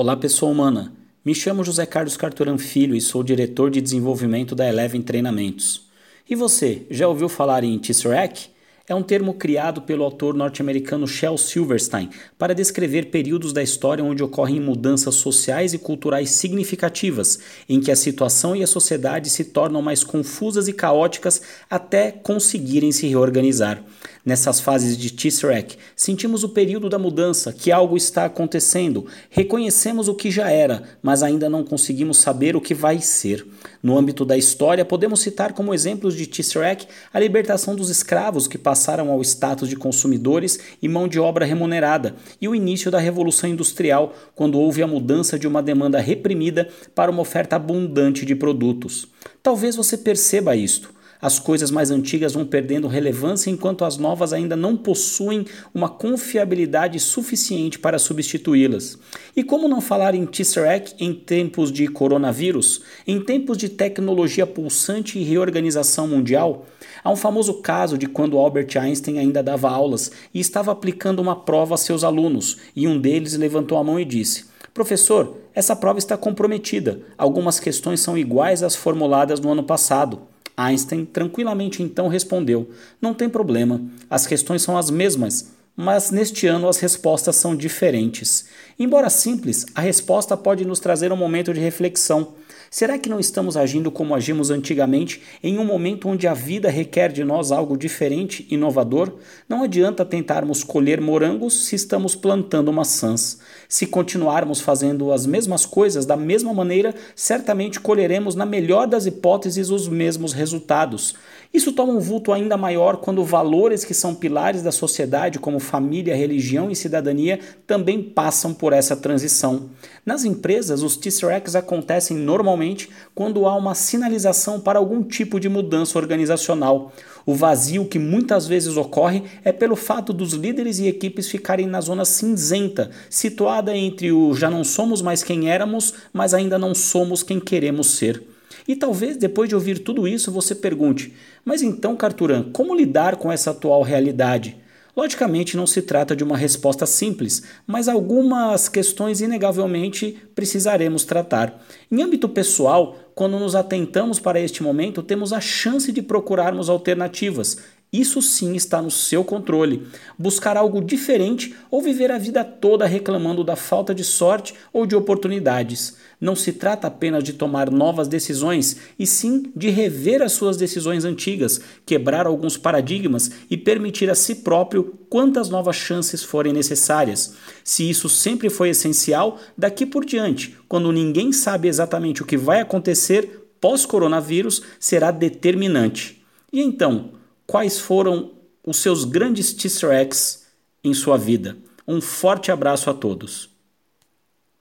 Olá, pessoa humana. Me chamo José Carlos Carturan Filho e sou diretor de desenvolvimento da Eleven Treinamentos. E você, já ouviu falar em Tesseract? É um termo criado pelo autor norte-americano Shel Silverstein para descrever períodos da história onde ocorrem mudanças sociais e culturais significativas, em que a situação e a sociedade se tornam mais confusas e caóticas até conseguirem se reorganizar. Nessas fases de Tesseract, sentimos o período da mudança, que algo está acontecendo, reconhecemos o que já era, mas ainda não conseguimos saber o que vai ser. No âmbito da história, podemos citar como exemplos de Tesseract a libertação dos escravos que passaram ao status de consumidores e mão de obra remunerada, e o início da Revolução Industrial, quando houve a mudança de uma demanda reprimida para uma oferta abundante de produtos. Talvez você perceba isto as coisas mais antigas vão perdendo relevância enquanto as novas ainda não possuem uma confiabilidade suficiente para substituí-las. E como não falar em Tesseract em tempos de coronavírus, em tempos de tecnologia pulsante e reorganização mundial? Há um famoso caso de quando Albert Einstein ainda dava aulas e estava aplicando uma prova a seus alunos, e um deles levantou a mão e disse: Professor, essa prova está comprometida. Algumas questões são iguais às formuladas no ano passado. Einstein tranquilamente então respondeu: Não tem problema, as questões são as mesmas, mas neste ano as respostas são diferentes. Embora simples, a resposta pode nos trazer um momento de reflexão. Será que não estamos agindo como agimos antigamente, em um momento onde a vida requer de nós algo diferente, inovador? Não adianta tentarmos colher morangos se estamos plantando maçãs. Se continuarmos fazendo as mesmas coisas da mesma maneira, certamente colheremos, na melhor das hipóteses, os mesmos resultados. Isso toma um vulto ainda maior quando valores que são pilares da sociedade, como família, religião e cidadania, também passam por essa transição. Nas empresas, os Tesseracts acontecem normalmente quando há uma sinalização para algum tipo de mudança organizacional. O vazio que muitas vezes ocorre é pelo fato dos líderes e equipes ficarem na zona cinzenta, situada entre o já não somos mais quem éramos, mas ainda não somos quem queremos ser. E talvez depois de ouvir tudo isso você pergunte: mas então, Carturan, como lidar com essa atual realidade? Logicamente, não se trata de uma resposta simples, mas algumas questões inegavelmente precisaremos tratar. Em âmbito pessoal, quando nos atentamos para este momento, temos a chance de procurarmos alternativas isso sim está no seu controle. Buscar algo diferente ou viver a vida toda reclamando da falta de sorte ou de oportunidades. Não se trata apenas de tomar novas decisões, e sim de rever as suas decisões antigas, quebrar alguns paradigmas e permitir a si próprio quantas novas chances forem necessárias. Se isso sempre foi essencial, daqui por diante, quando ninguém sabe exatamente o que vai acontecer pós-coronavírus, será determinante. E então, quais foram os seus grandes Easter eggs em sua vida. Um forte abraço a todos.